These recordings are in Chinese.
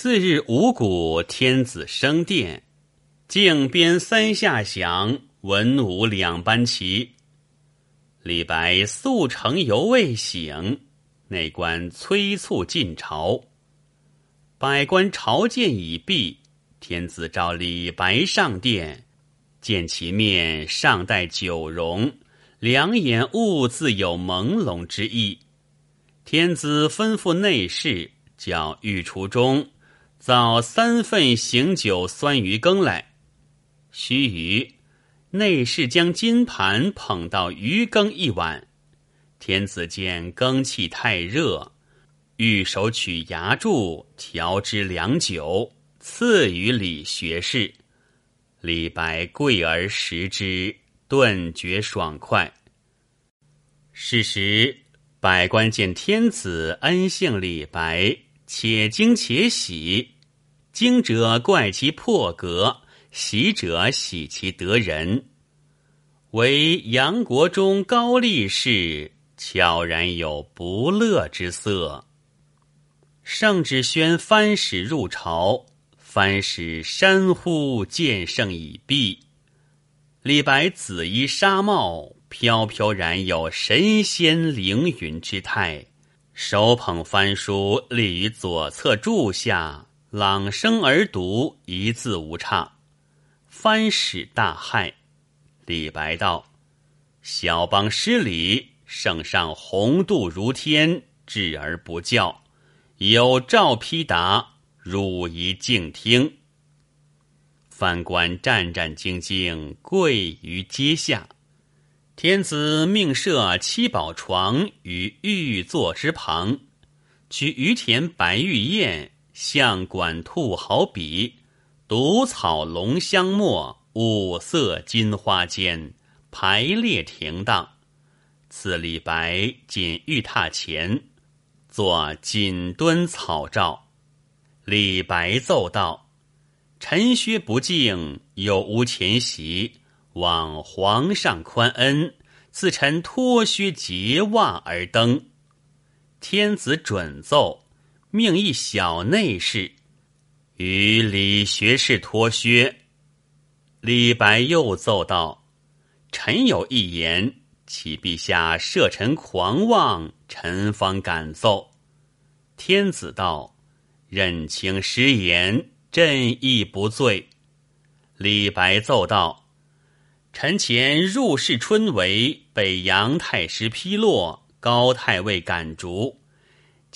次日五谷，天子升殿，靖边三下响，文武两班齐。李白素成犹未醒，内官催促进朝。百官朝见已毕，天子召李白上殿，见其面尚带酒容，两眼兀自有朦胧之意。天子吩咐内侍，叫御厨中造三份醒酒酸鱼羹来。须臾。内侍将金盘捧到鱼羹一碗，天子见羹气太热，御手取牙柱调之良久，赐予李学士。李白跪而食之，顿觉爽快。是时，百官见天子恩幸李白，且惊且喜。惊者怪其破格。喜者喜其得人，唯杨国忠高力士悄然有不乐之色。圣旨宣藩使入朝，藩使山呼见圣已毕。李白紫衣纱帽，飘飘然有神仙凌云之态，手捧翻书立于左侧柱下，朗声而读，一字无差。藩使大骇，李白道：“小邦失礼，圣上宏度如天，至而不教，有诏批答，汝宜静听。”藩官战战兢兢，跪于阶下。天子命设七宝床于御座之旁，取于田白玉宴，向管兔毫笔。独草龙香墨，五色金花间，排列停当。赐李白锦玉榻前，作锦墩草诏。李白奏道：“臣薛不敬，有无前席，望皇上宽恩，赐臣脱靴结袜而登。”天子准奏，命一小内侍。与李学士脱靴，李白又奏道：“臣有一言，启陛下赦臣狂妄，臣方敢奏。”天子道：“任卿失言，朕亦不罪。”李白奏道：“臣前入室春闱，被杨太师批落，高太尉赶逐。”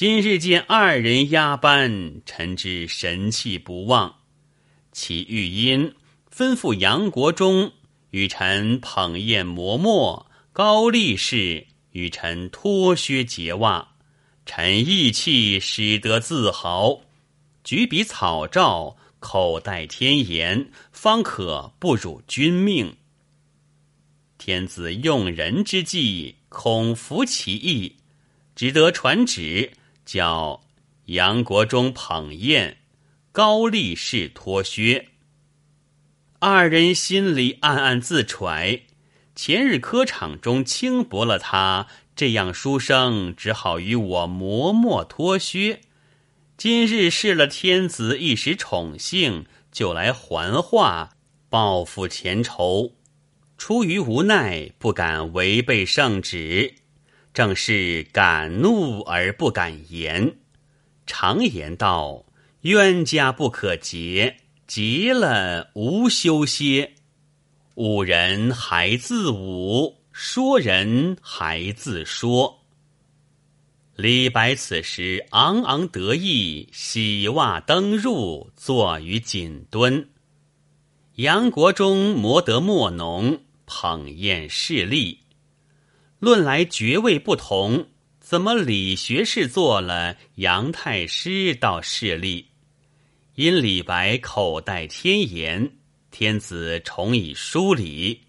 今日见二人压班，臣之神气不忘。其御音吩咐杨国忠与臣捧砚磨墨，高力士与臣脱靴结袜，臣义气使得自豪。举笔草诏，口带天言，方可不辱君命。天子用人之际，恐服其意，只得传旨。叫杨国忠捧宴，高力士脱靴。二人心里暗暗自揣：前日科场中轻薄了他，这样书生只好与我磨墨脱靴。今日试了天子一时宠幸，就来还话报复前仇。出于无奈，不敢违背圣旨。正是敢怒而不敢言。常言道：“冤家不可结，结了无休歇。侮人还自侮，说人还自说。”李白此时昂昂得意，洗袜登入，坐于锦墩。杨国忠磨得墨浓，捧宴势利。论来爵位不同，怎么李学士做了杨太师倒势利？因李白口带天言，天子宠以疏礼。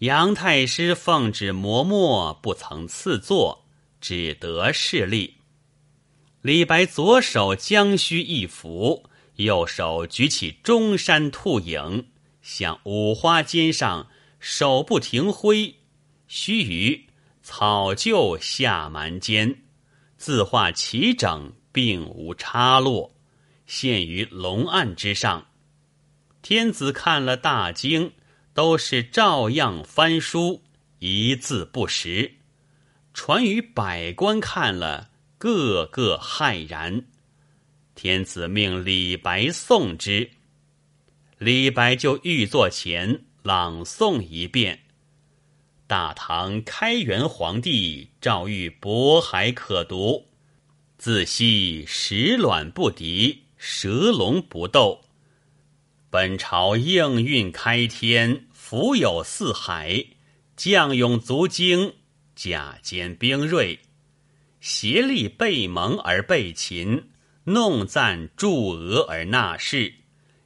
杨太师奉旨磨墨，不曾赐座，只得势利。李白左手将须一拂，右手举起中山兔影，向五花肩上手不停挥。须臾，草就下蛮间，字画齐整，并无差落。献于龙案之上。天子看了大惊，都是照样翻书，一字不识。传于百官看了，个个骇然。天子命李白诵之，李白就御座前朗诵一遍。大唐开元皇帝诏谕渤海可读，自昔石卵不敌，蛇龙不斗。本朝应运开天，福有四海，将勇足精，甲坚兵锐，协力备蒙而备秦，弄赞助俄而纳士。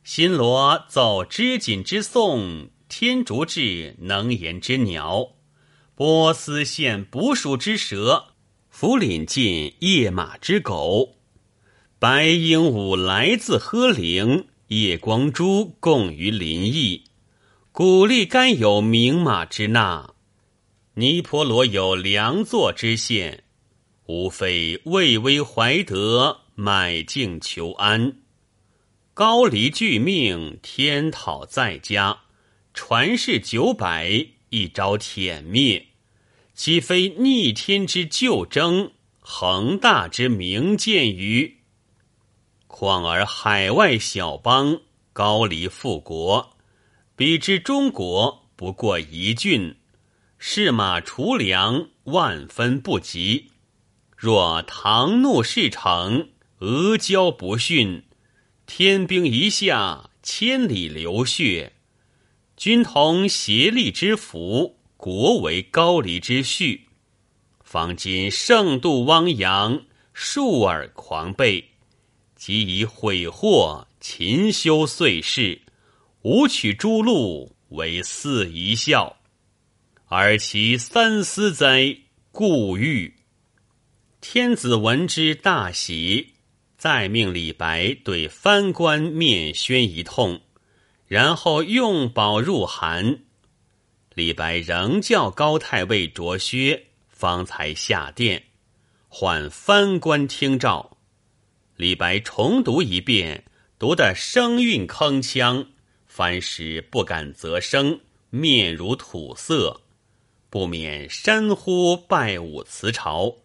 新罗奏织锦之颂，天竺至能言之鸟。波斯献捕鼠之蛇，福林尽夜马之狗，白鹦鹉来自呵陵，夜光珠共于林邑，古力甘有名马之纳，尼婆罗有良作之献，无非畏威怀德，买境求安。高黎俱命，天讨在家，传世九百。一朝殄灭，岂非逆天之旧征，恒大之明鉴于？况而海外小邦高离复国，比之中国不过一郡，士马除粮万分不及。若唐怒事成，阿胶不逊，天兵一下，千里流血。君同协力之福，国为高丽之序。方今盛度汪洋，数耳狂悖，即以毁祸，勤修碎事，吾取诸路为四一笑，而其三思哉？故欲天子闻之大喜，再命李白对藩官面宣一通。然后用宝入函，李白仍叫高太尉着靴，方才下殿，唤藩官听诏。李白重读一遍，读得声韵铿锵，藩使不敢啧声，面如土色，不免山呼拜舞辞朝。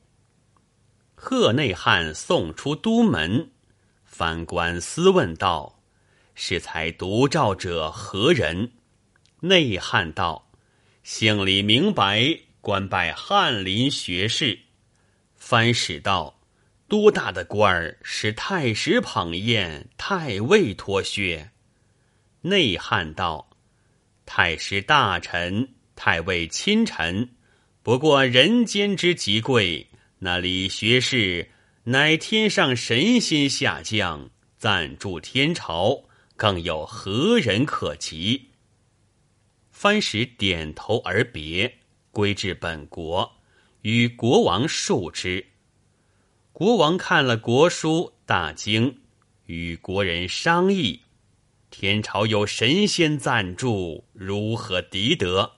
贺内汉送出都门，藩官私问道。是才独照者何人？内汉道：姓李明白，官拜翰林学士。藩使道：多大的官儿，使太师捧宴，太尉脱靴。内汉道：太师大臣，太尉亲臣，不过人间之极贵。那李学士，乃天上神仙下降，暂住天朝。更有何人可及？番使点头而别，归至本国，与国王述之。国王看了国书，大惊，与国人商议：天朝有神仙赞助，如何敌得？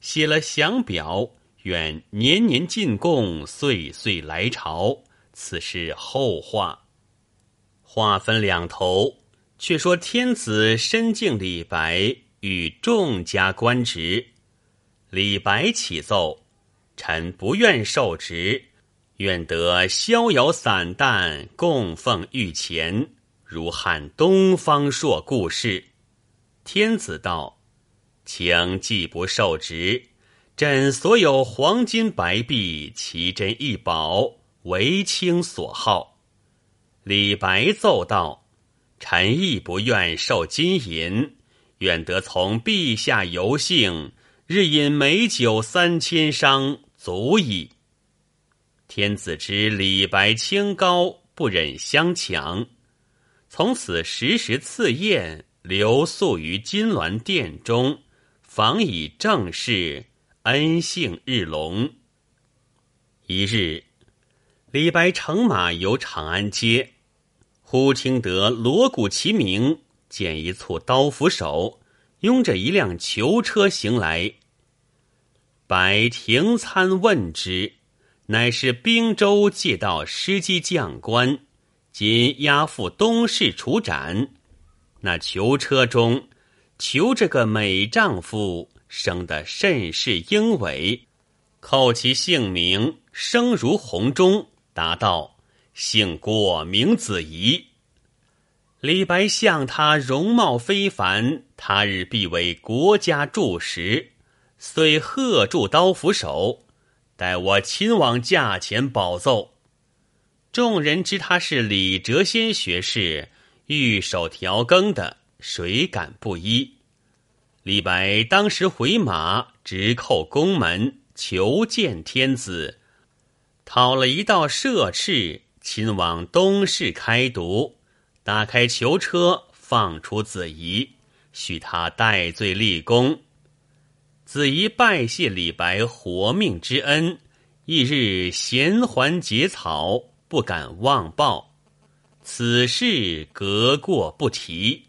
写了降表，愿年年进贡，岁岁来朝。此事后话。话分两头。却说天子深敬李白与众家官职，李白启奏：“臣不愿受职，愿得逍遥散淡，供奉御前，如汉东方朔故事。”天子道：“请既不受职，朕所有黄金白璧、奇珍异宝，为卿所好。”李白奏道。臣亦不愿受金银，愿得从陛下游幸，日饮美酒三千觞，足矣。天子知李白清高，不忍相强，从此时时赐宴，留宿于金銮殿中，访以正事，恩幸日隆。一日，李白乘马游长安街。忽听得锣鼓齐鸣，见一簇刀斧手拥着一辆囚车行来。白停餐问之，乃是滨州借道司机将官，今押赴东市处斩。那囚车中囚着个美丈夫，生得甚是英伟。叩其姓名，声如洪钟，答道：“姓郭，名子仪。”李白向他容貌非凡，他日必为国家柱石，遂贺住刀斧手，待我亲往驾前保奏。众人知他是李谪仙学士，御手调羹的，谁敢不依？李白当时回马，直叩宫门，求见天子，讨了一道赦敕，亲往东市开读，打开囚车，放出子仪，许他戴罪立功。子仪拜谢李白活命之恩，翌日衔环结草。不敢忘报，此事隔过不提。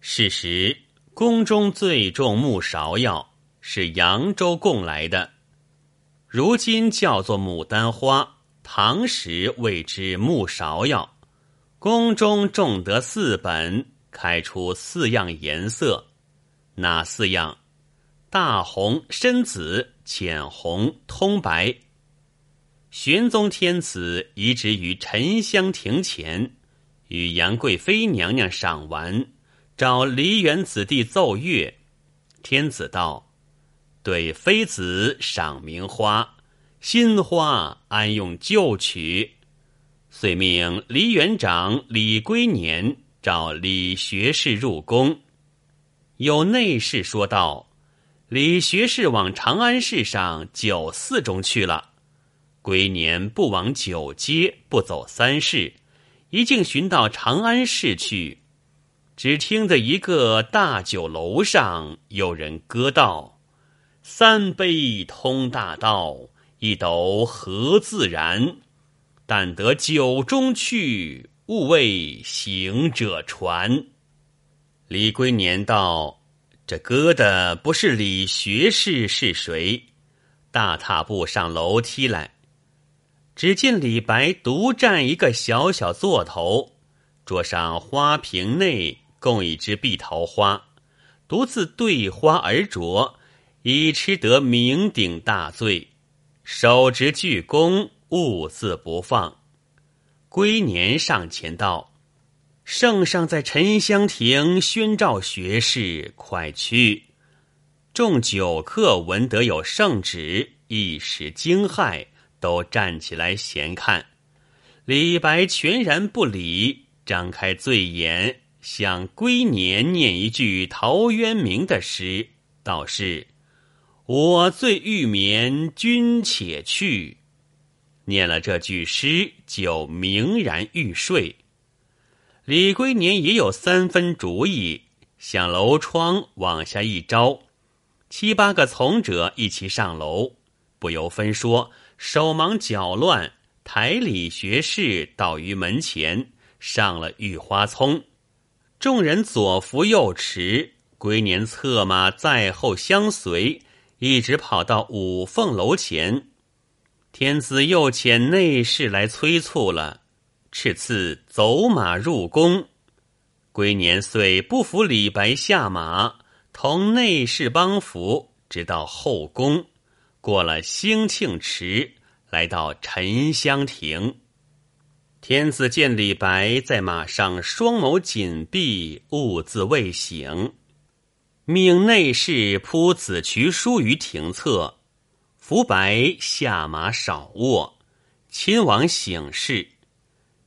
事实宫中最重木芍药，是扬州贡来的，如今叫做牡丹花，唐时谓之木芍药。宫中种得四本，开出四样颜色，哪四样？大红、深紫、浅红、通白。玄宗天子移植于沉香亭前，与杨贵妃娘娘赏玩，找梨园子弟奏乐。天子道：“对妃子赏名花，新花安用旧曲？”遂命梨园长李龟年召李学士入宫。有内侍说道：“李学士往长安市上酒肆中去了。”龟年不往九街，不走三市，一径寻到长安市去。只听得一个大酒楼上有人歌道：“三杯通大道，一斗合自然。但得酒中去，勿为行者传。”李龟年道：“这歌的不是李学士是谁？”大踏步上楼梯来。只见李白独占一个小小座头，桌上花瓶内供一支碧桃花，独自对花而酌，已吃得酩酊大醉，手执巨弓，兀自不放。龟年上前道：“圣上在沉香亭宣召学士，快去！”众酒客闻得有圣旨，一时惊骇。都站起来闲看，李白全然不理，张开醉眼，向龟年念一句陶渊明的诗，道是：“我醉欲眠，君且去。”念了这句诗，就明然欲睡。李龟年也有三分主意，向楼窗往下一招，七八个从者一齐上楼，不由分说。手忙脚乱，抬李学士倒于门前，上了御花丛。众人左扶右持，龟年策马在后相随，一直跑到五凤楼前。天子又遣内侍来催促了，敕赐走马入宫。龟年遂不服李白下马，同内侍帮扶，直到后宫。过了兴庆池，来到沉香亭。天子见李白在马上，双眸紧闭，兀自未醒，命内侍铺紫渠书于庭侧，扶白下马少卧。亲王醒视，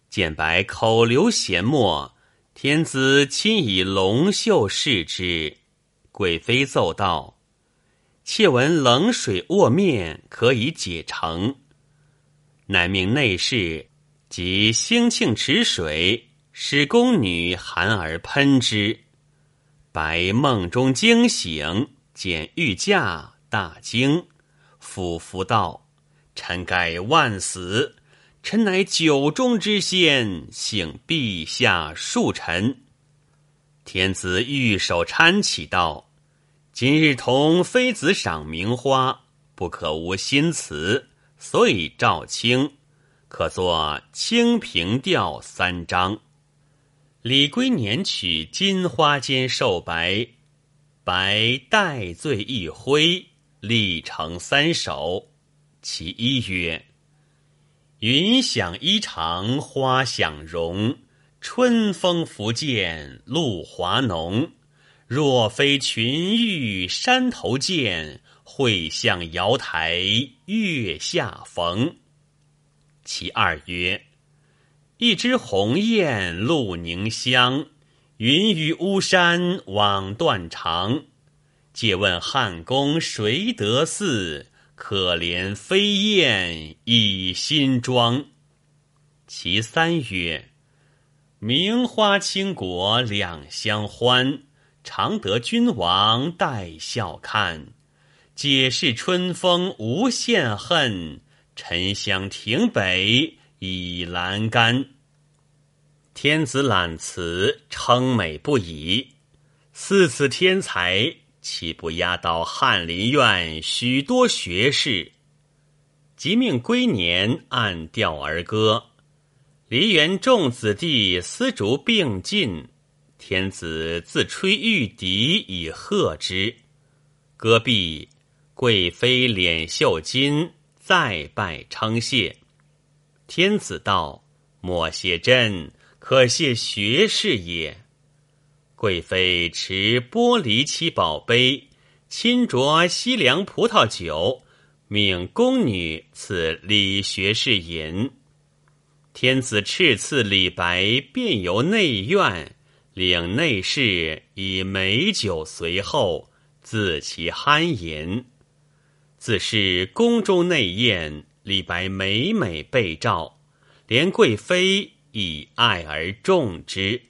见白口流涎沫，天子亲以龙袖拭之。贵妃奏道。妾闻冷水卧面可以解成，乃命内侍及兴庆池水，使宫女含而喷之。白梦中惊醒，见御驾，大惊，俯伏道：“臣该万死！臣乃酒中之仙，幸陛下恕臣。”天子御手搀起道。今日同妃子赏名花，不可无新词，所以召卿。可作《清平调》三章。李龟年取金花间寿白，白带醉一挥，立成三首。其一曰：“云想衣裳花想容，春风拂槛露华浓。若非群玉山头见，会向瑶台月下逢。”其二曰。一枝红艳露凝香，云雨巫山枉断肠。借问汉宫谁得似？可怜飞燕倚新妆。其三曰：名花倾国两相欢，常得君王带笑看。解释春风无限恨，沉香亭北。倚栏杆，天子览辞称美不已。似此天才，岂不压倒翰林院许多学士？即命归年按调而歌。梨园众子弟丝竹并进，天子自吹玉笛以贺之。歌毕，贵妃敛袖巾，再拜称谢。天子道：“莫谢朕，可谢学士也。”贵妃持玻璃七宝杯，亲酌西凉葡萄酒，命宫女赐李学士饮。天子敕赐李白，便游内院，领内侍以美酒随后，自其酣饮。自是宫中内宴。李白每每被召，连贵妃以爱而重之。